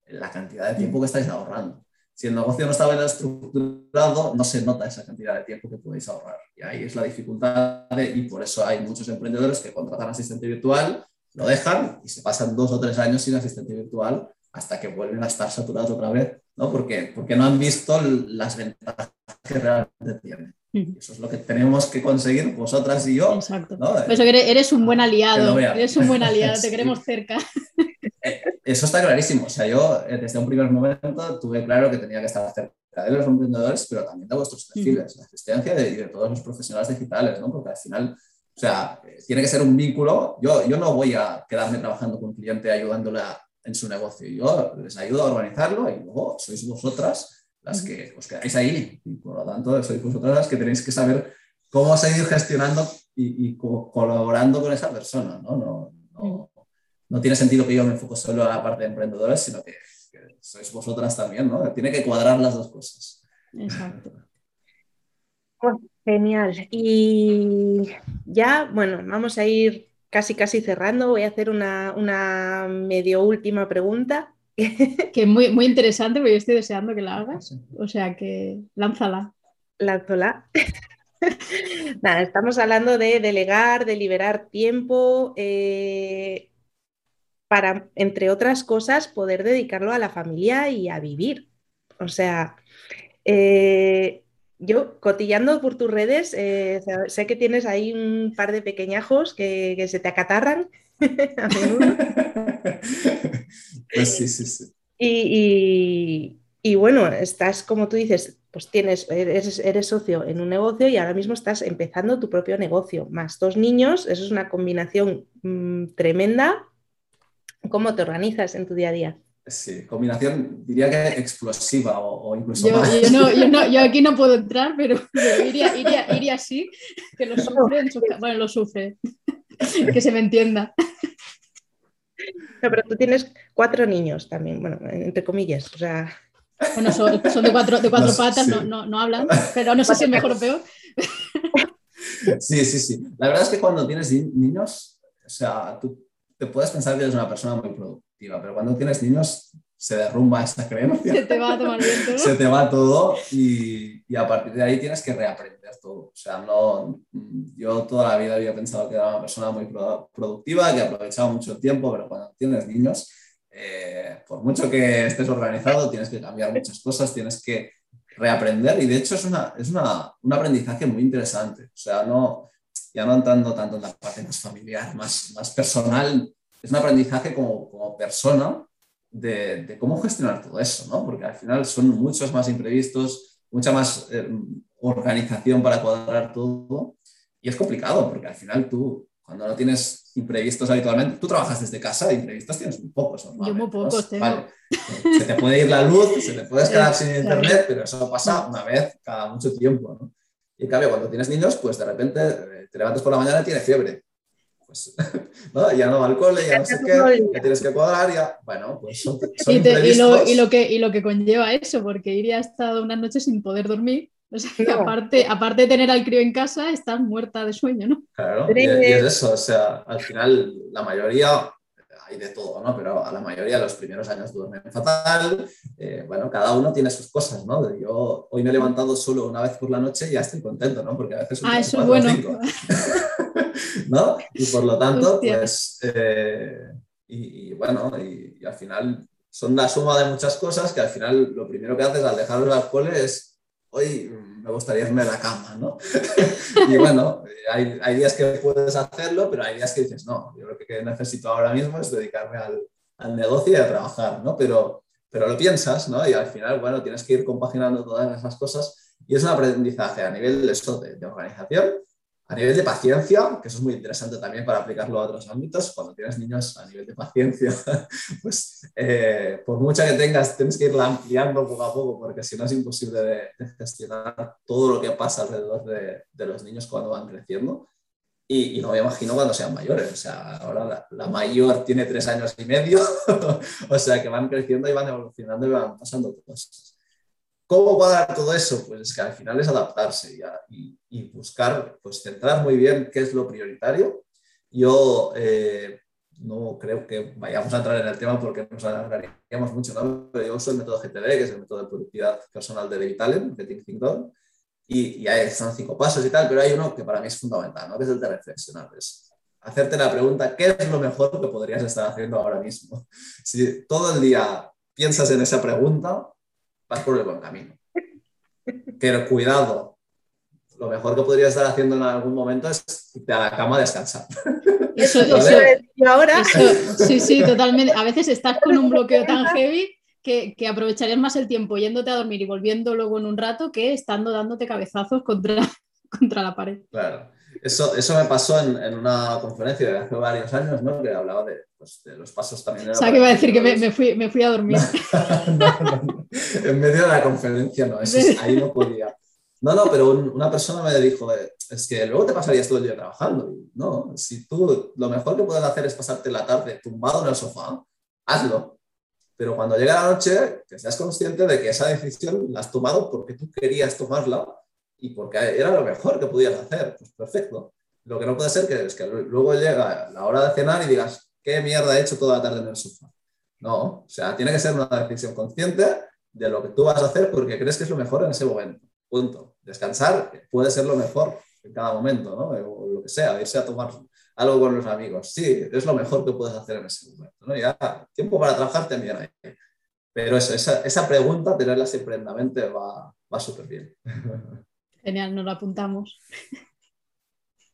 la cantidad de tiempo que estáis ahorrando. Si el negocio no está bien estructurado, no se nota esa cantidad de tiempo que podéis ahorrar. Y ahí es la dificultad y por eso hay muchos emprendedores que contratan asistente virtual, lo dejan y se pasan dos o tres años sin asistente virtual hasta que vuelven a estar saturados otra vez, ¿no? Porque, porque no han visto las ventajas que realmente tienen. Eso es lo que tenemos que conseguir vosotras y yo. Exacto. eso eres, un buen aliado, eres un buen aliado, te queremos cerca. Eh, eso está clarísimo. O sea, yo eh, desde un primer momento tuve claro que tenía que estar cerca de los emprendedores, pero también de vuestros perfiles, la asistencia de, de, todos los profesionales digitales, ¿no? Porque al final, o sea, tiene que ser un vínculo. Yo, yo no voy a quedarme trabajando con un cliente ayudándole en su negocio. Yo les ayudo a organizarlo y luego sois vosotras las que os quedáis ahí. Y por lo tanto, sois vosotras las que tenéis que saber cómo seguir gestionando y, y colaborando con esa persona, ¿no? no, no no tiene sentido que yo me enfoque solo a la parte de emprendedores, sino que, sois vosotras también, ¿no? Tiene que cuadrar las dos cosas. Exacto. Pues, genial. Y ya, bueno, vamos a ir casi, casi cerrando. Voy a hacer una, medio última pregunta. Que es muy, muy interesante, porque yo estoy deseando que la hagas. O sea que lánzala. Lánzala. Nada, estamos hablando de delegar, de liberar tiempo. Eh, para, entre otras cosas, poder dedicarlo a la familia y a vivir. O sea, eh, yo cotillando por tus redes, eh, sé que tienes ahí un par de pequeñajos que, se te acatarran a menudo. Pues sí, sí, sí. Y, bueno, estás, como tú dices, pues tienes, eres, eres, socio en un negocio y ahora mismo estás empezando tu propio negocio, más dos niños, eso es una combinación mm, tremenda ¿Cómo te organizas en tu día a día? Sí, combinación diría que explosiva o, incluso yo, más. Yo, no, yo, no, yo, aquí no puedo entrar, pero, iría, iría, iría, así, que lo sufre, bueno, lo sufre, que se me entienda. No, pero tú tienes cuatro niños también, bueno, entre comillas, o sea... Bueno, son, son de cuatro, de cuatro patas, no, no, no, hablan, pero no sé si es mejor o peor. Sí, sí, sí. La verdad es que cuando tienes niños, o sea, tú te puedes pensar que eres una persona muy productiva, pero cuando tienes niños se derrumba esta creencia. Se te va a tomar viento. se te va todo y, y, a partir de ahí tienes que reaprender todo. O sea, no, yo toda la vida había pensado que era una persona muy productiva, que aprovechaba mucho tiempo, pero cuando tienes niños, eh, por mucho que estés organizado, tienes que cambiar muchas cosas, tienes que reaprender y de hecho es, una, es una, un aprendizaje muy interesante. O sea, no, ya no entrando tanto en la parte más familiar, más, más personal, es un aprendizaje como, como persona de, de, cómo gestionar todo eso, ¿no? Porque al final son muchos más imprevistos, mucha más eh, organización para cuadrar todo y es complicado porque al final tú, cuando no tienes imprevistos habitualmente, tú trabajas desde casa, imprevistos tienes muy pocos. Yo muy pocos tengo. Vale. Se te puede ir la luz, se te puedes quedar sin internet, pero eso pasa una vez cada mucho tiempo, ¿no? Y en cambio, cuando tienes niños, pues de repente eh, te levantas por la mañana y tienes fiebre. Pues, ¿no? ya no va al cole, ya no sé qué, ya tienes que cuadrar, ya, bueno, pues son, son y, te, y, lo, y, lo, que, y lo que conlleva eso, porque Iria ha estado unas noches sin poder dormir, o sea, que aparte, aparte de tener al crío en casa, estás muerta de sueño, ¿no? Claro, y, y es eso, o sea, al final la mayoría hay de todo, ¿no? Pero a la mayoría los primeros años duermen fatal. Eh, bueno, cada uno tiene sus cosas, ¿no? Yo hoy me he levantado solo una vez por la noche y ya estoy contento, ¿no? Porque a veces... Ah, eso es bueno. ¿No? Y por lo tanto, Hostia. pues... Eh, y, y, bueno, y, y, al final son la suma de muchas cosas que al final lo primero que haces al dejarlos al cole es, hoy me gustaría irme a la cama, ¿no? y bueno, hay, hay, días que puedes hacerlo, pero hay días que dices, no, yo lo que necesito ahora mismo es dedicarme al, al negocio y a trabajar, ¿no? Pero, pero lo piensas, ¿no? Y al final, bueno, tienes que ir compaginando todas esas cosas y es un aprendizaje a nivel de, eso, de, de organización, a nivel de paciencia, que eso es muy interesante también para aplicarlo a otros ámbitos, cuando tienes niños a nivel de paciencia, pues eh, por mucha que tengas, tienes que irla ampliando poco a poco, porque si no es imposible gestionar todo lo que pasa alrededor de, de, los niños cuando van creciendo. Y, y, no me imagino cuando sean mayores, o sea, ahora la, la mayor tiene tres años y medio, o sea, que van creciendo y van evolucionando y van pasando cosas. ¿Cómo va a dar todo eso? Pues es que al final es adaptarse y, y, buscar, pues centrar muy bien qué es lo prioritario. Yo eh, no creo que vayamos a entrar en el tema porque nos alargaríamos mucho, ¿no? Pero yo uso el método GTD, que es el método de productividad personal de David Allen, de Think Done, y, y están cinco pasos y tal, pero hay uno que para mí es fundamental, ¿no? Que es el de reflexionar. Es hacerte la pregunta, ¿qué es lo mejor que podrías estar haciendo ahora mismo? Si todo el día piensas en esa pregunta, vas por el buen camino. Pero cuidado, lo mejor que podrías estar haciendo en algún momento es irte a la cama a descansar. Eso, eso, ahora. Eso, sí, sí, totalmente. A veces estás con un bloqueo tan heavy que, que, aprovecharías más el tiempo yéndote a dormir y volviendo luego en un rato que estando dándote cabezazos contra, contra la pared. Claro. Eso, eso me pasó en, en, una conferencia de hace varios años, ¿no? Que hablaba de, pues, de los pasos también. O sea, que iba a decir que me, me, fui, me, fui, a dormir. no, no, no. En medio de la conferencia, no, eso, ahí no podía. No, no, pero un, una persona me dijo, es que luego te pasarías todo el día trabajando. Y no, si tú lo mejor que puedes hacer es pasarte la tarde tumbado en el sofá, hazlo. Pero cuando llega la noche, que seas consciente de que esa decisión la has tomado porque tú querías tomarla y porque era lo mejor que podías hacer. Pues perfecto. Lo que no puede ser que es que luego llega la hora de cenar y digas, ¿qué mierda he hecho toda la tarde en el sofá? No, o sea, tiene que ser una decisión consciente de lo que tú vas a hacer porque crees que es lo mejor en ese momento. Punto. Descansar puede ser lo mejor en cada momento, ¿no? O lo que sea, irse a tomar algo con los amigos. Sí, es lo mejor que puedes hacer en ese momento, ¿no? Ya, tiempo para trabajar también hay. Pero eso, esa, esa pregunta, tenerla siempre en la mente va, va súper bien. Genial, nos lo apuntamos.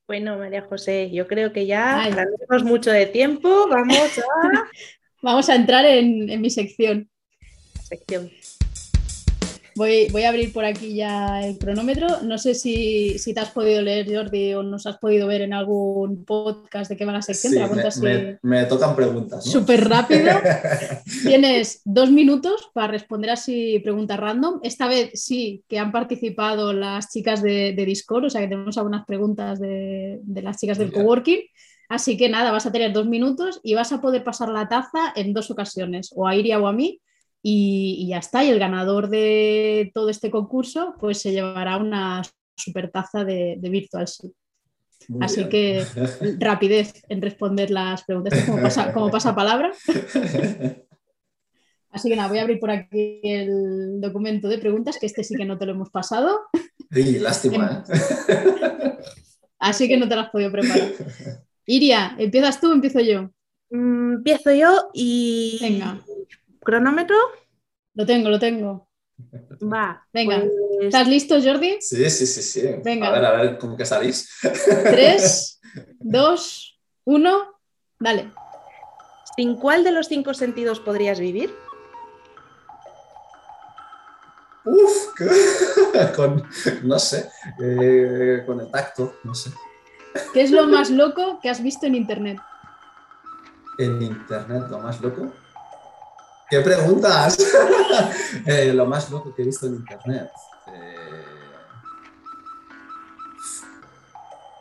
Bueno, María José, yo creo que ya tenemos mucho de tiempo. Vamos a. Vamos a entrar en, en mi sección. Sección. Voy, voy, a abrir por aquí ya el cronómetro. No sé si, si, te has podido leer, Jordi, o nos has podido ver en algún podcast de qué va la sección. Sí, me, así... me, me, tocan preguntas. ¿no? Súper rápido. Tienes dos minutos para responder así preguntas random. Esta vez sí que han participado las chicas de, de Discord, o sea que tenemos algunas preguntas de, de las chicas del coworking. Así que nada, vas a tener dos minutos y vas a poder pasar la taza en dos ocasiones, o a Iria o a mí y, y, ya está. Y el ganador de todo este concurso pues se llevará una super taza de, de Virtual. Muy Así bien. que rapidez en responder las preguntas. ¿Cómo pasa, cómo pasa palabra? Así que nada, voy a abrir por aquí el documento de preguntas, que este sí que no te lo hemos pasado. Sí, lástima, ¿eh? Así que no te lo has podido preparar. Iria, ¿empiezas tú o empiezo yo? Mm, empiezo yo y. Venga. ¿Cronómetro? Lo tengo, lo tengo. Va. Venga. pues, ¿Estás listo, Jordi? Sí, sí, sí, sí. Venga. A ver, a ver, ¿cómo que salís? Tres, dos, uno, dale. ¿Sin cuál de los cinco sentidos podrías vivir? Uf, con, no sé, eh, con el tacto, no sé. ¿Qué es lo más loco que has visto en internet? En internet, lo más loco. ¿Qué preguntas? Eh, lo más loco que he visto en internet. Eh,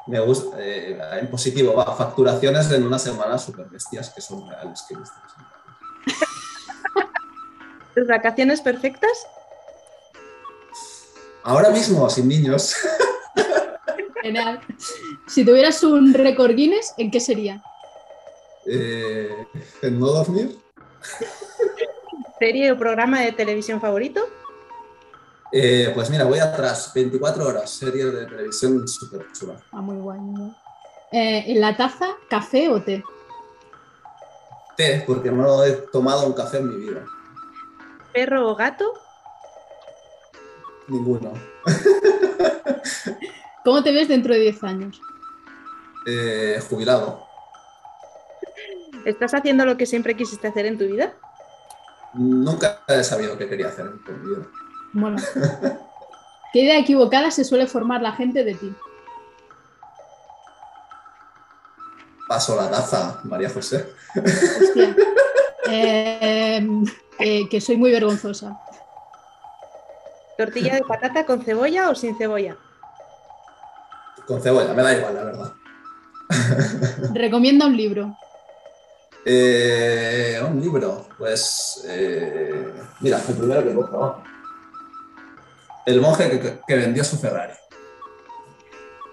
me gusta, eh, en positivo, va, facturaciones en una semana súper bestias que son reales. Que he visto. ¿Tus vacaciones perfectas? Ahora mismo, sin niños, Genial. Si tuvieras un récord Guinness, ¿en qué sería? eh, en no dormir, ¿Serie o programa de televisión favorito? eh, pues mira, voy atrás, 24 horas, serie de televisión súper chula. Ah, muy guay. Eh, ¿En la taza, café o té? Té, porque no he tomado un café en mi vida, ¿Perro o gato? ninguno. ¿Cómo te ves dentro de 10 años? Eh, jubilado. ¿Estás haciendo lo que siempre quisiste hacer en tu vida? Nunca he sabido qué quería hacer mi vida. Mola. ¿Qué idea equivocada se suele formar la gente de ti? Paso la taza, María José. Hostia. Eh, eh, que soy muy vergonzosa. ¿Tortilla de patata con cebolla o sin cebolla? Con cebolla, me da igual, la verdad. Recomienda un libro. Eh, un libro, pues. eh, mira, el primero que cojo. El monje que, vendió su Ferrari.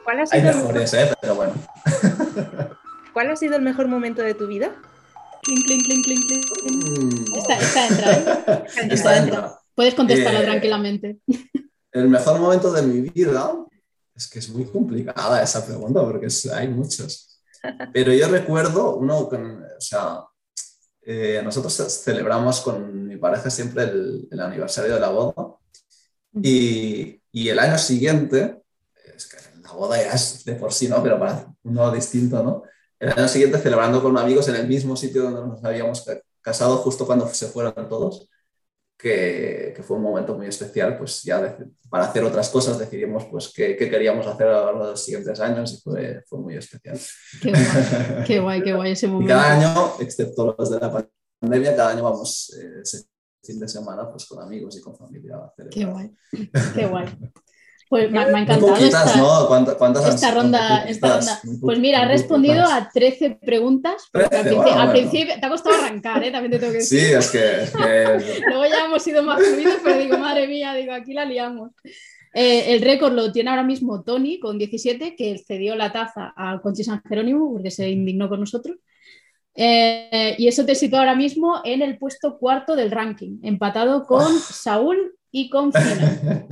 ¿Cuál ha, Hay sido el, mejores, ¿eh? Pero bueno. ¿Cuál ha sido el mejor momento de tu vida? Clink. Mm. Esta, esta entra, ¿eh? Está Esta dentro. entra. Puedes contestarla Eh, tranquilamente. El mejor momento de mi vida es que es muy complicada esa pregunta porque es- hay muchos. Pero yo recuerdo uno con, o sea, eh, nosotros celebramos con mi pareja siempre el, el aniversario de la boda y, y el año siguiente, es que la boda ya es de por sí, ¿no? Pero para uno distinto, ¿no? El año siguiente celebrando con amigos en el mismo sitio donde nos habíamos ca- casado justo cuando se fueron todos que, que fue un momento muy especial, pues ya de- para hacer otras cosas decidimos pues qué, qué queríamos hacer a lo largo de los siguientes años y fue, fue muy especial. Qué guay, qué guay, qué guay ese Y momento. cada año, excepto los de la pandemia, cada año vamos eh, ese fin de semana pues con amigos y con familia a celebrar. Qué guay, qué guay. Pues me, me ha encantado poquitas, esta, ¿no? ¿Cuántas, cuántas esta ronda. Esta ronda. Pues mira, has respondido a 13 preguntas. porque al, 13, principio, bueno, al bueno. principio te ha costado arrancar, ¿eh? también te tengo que Sí, decir. es que, es que Luego ya hemos sido más fluidos, pero digo, madre mía, digo, aquí la liamos. Eh, el récord lo tiene ahora mismo Tony con 17, que cedió la taza a Conchi San Jerónimo porque se indignó con nosotros. Eh, y eso te sitúa ahora mismo en el puesto cuarto del ranking, empatado con Saúl y con bueno,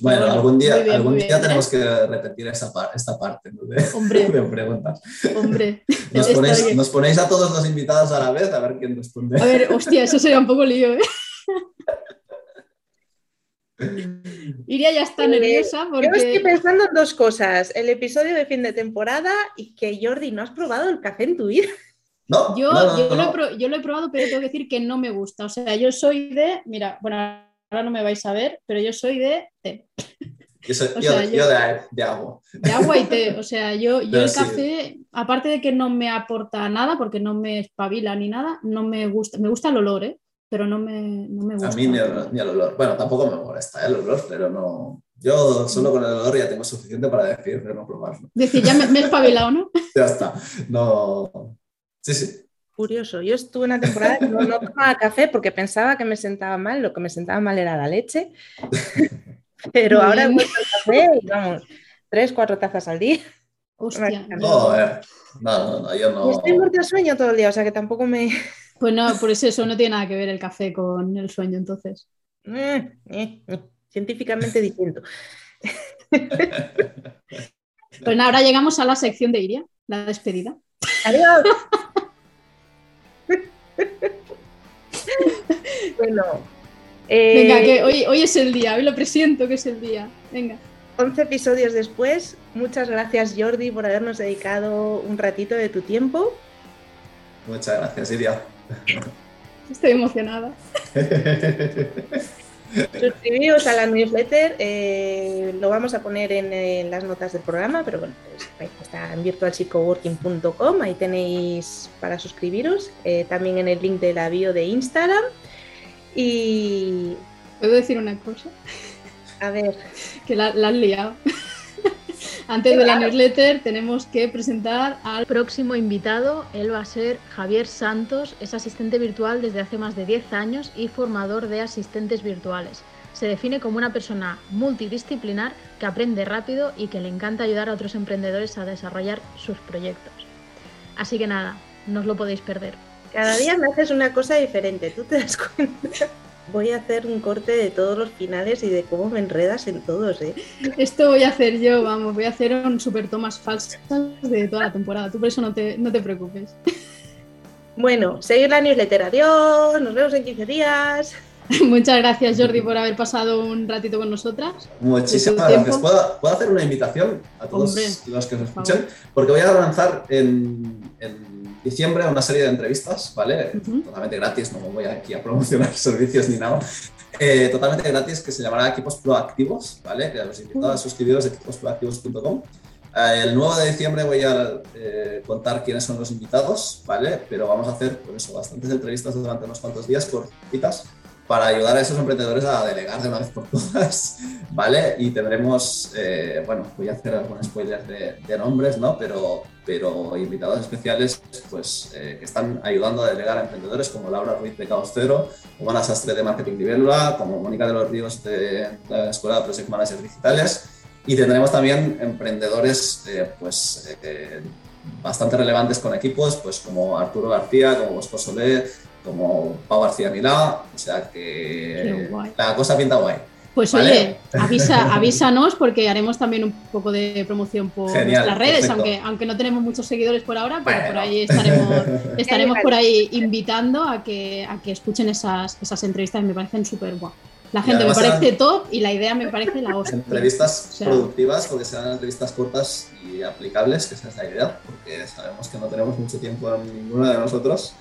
Bueno, algún día, bien, algún día tenemos que repetir esa par- esta parte ¿no? de, Hombre, de preguntas. hombre. Nos ponéis, bien. nos ponéis a todos los invitados a la vez a ver quién responde. A ver, hostia, eso sería un poco lío, ¿eh? Iria ya está Eh, nerviosa Yo estoy porque... pensando en dos cosas. El episodio de fin de temporada y que Jordi, ¿no has probado el café en tu vida? No, Yo, no, no, yo, no, Lo he yo lo he probado, pero tengo que decir que no me gusta. O sea, yo soy de. Mira, bueno, ahora no me vais a ver, pero yo soy de té, Yo, soy- o sea, yo yo- de, de agua. de agua y té. O sea, yo, yo el sí. café, aparte de que no me aporta nada, porque no me espabila ni nada, no me gusta. Me gusta el olor, ¿eh? Pero no me, no me gusta. A mí ni el, ni el olor. Bueno, tampoco me molesta el olor, pero no. Yo solo con el olor ya tengo suficiente para decidir de no probarlo. Decir, ya me, me he espabilado, ¿no? Ya está. No. Sí, sí. Curioso, yo estuve una temporada que no, no tomaba café porque pensaba que me sentaba mal, lo que me sentaba mal era la leche. Pero ahora he vuelto al café y vamos, tres, cuatro tazas al día. Hostia. No, yo- Joder. No, no, no, yo Y no. estoy muerta de sueño todo el día, o sea que tampoco me. Pues no, por eso eso no tiene nada que ver el café con el sueño, entonces. Eh, eh, eh, científicamente distinto. Pues nada, ahora llegamos a la sección de Iria, la despedida. Adiós. Bueno. eh, Venga, que hoy, hoy es el día, hoy lo presiento que es el día. Venga. 11 episodios después, muchas gracias Jordi por habernos dedicado un ratito de tu tiempo. Muchas gracias, Iria. Estoy emocionada. Suscribiros a la newsletter, eh, lo vamos a poner en, eh, las notas del programa, pero bueno, pues, ahí está en virtualpsycoworking.com, ahí tenéis para suscribiros, eh, también en el link de la bio de Instagram. Y ¿Puedo decir una cosa? a ver, Que la, la has liado. Antes de la newsletter tenemos que presentar al próximo invitado. Él va a ser Javier Santos, es asistente virtual desde hace más de 10 años y formador de asistentes virtuales. Se define como una persona multidisciplinar que aprende rápido y que le encanta ayudar a otros emprendedores a desarrollar sus proyectos. Así que nada, no os lo podéis perder. cada día me haces una cosa diferente, ¿tú te das cuenta? Voy a hacer un corte de todos los finales y de cómo me enredas en todos, ¿eh? Esto voy a hacer yo, vamos, voy a hacer un super tomas falsas de toda la temporada. Tú por eso no te, no te preocupes. Bueno, seguir la newsletter, adiós, nos vemos en 15 días. Muchas gracias, Jordi, por haber pasado un ratito con nosotras. Muchísimas gracias. ¿Puedo, puedo hacer una invitación a todos Hombre, los que nos escuchan? Porque voy a lanzar en, en diciembre una serie de entrevistas, ¿vale? Ujú. Totalmente gratis, no voy aquí a promocionar servicios ni nada. Eh, totalmente gratis, que se llamará Equipos Proactivos, ¿vale? Que los invito a suscribiros a equiposproactivos.com. Eh, el 9 de diciembre voy a eh, contar quiénes son los invitados, ¿vale? Pero vamos a hacer, por eso, bastantes entrevistas durante unos cuantos días cortitas para ayudar a esos emprendedores a delegar de una vez por todas, ¿vale? Y tendremos, eh, bueno, voy a hacer algún spoiler de, de nombres, ¿no? Pero, pero invitados especiales, pues, eh, que están ayudando a delegar a emprendedores como Laura Ruiz de Caos Cero, como Ana Sastre de Marketing Libélula, como Mónica de los Ríos de la Escuela de Project Managers Digitales. Y tendremos también emprendedores, eh, pues, eh, bastante relevantes con equipos, pues como Arturo García, como Bosco Solé, como Pau García Milá, o sea Qué que guay. la cosa pinta guay. Pues Vale. oye, avisa, avísanos porque haremos también un poco de promoción por Genial, nuestras redes, perfecto. aunque, aunque no tenemos muchos seguidores por ahora, pero Bueno. por ahí estaremos, estaremos por ahí invitando a que, a que escuchen esas, esas entrevistas, me parecen súper guay. La gente me parece top y la idea me parece la hostia. Entrevistas O sea, productivas, porque serán entrevistas cortas y aplicables, que esa es la idea, porque sabemos que no tenemos mucho tiempo en ninguno de nosotros,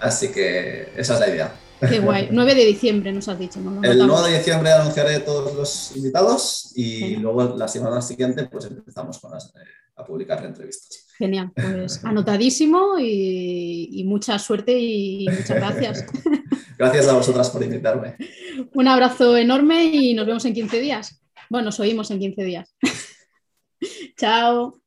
así que esa es la idea. Qué guay. 9 de diciembre nos has dicho, El notamos. 9 de diciembre anunciaré todos los invitados y luego la semana siguiente pues empezamos con las, eh, a publicar entrevistas. Genial, pues anotadísimo y, y mucha suerte y muchas gracias. Gracias a vosotras por invitarme. Un abrazo enorme y nos vemos en 15 días. Bueno, nos oímos en 15 días. Chao.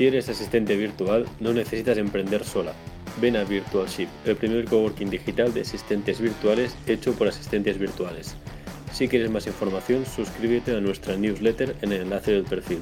Si eres asistente virtual, no necesitas emprender sola. Ven a Virtualship, el primer coworking digital de asistentes virtuales hecho por asistentes virtuales. Si quieres más información, suscríbete a nuestra newsletter en el enlace del perfil.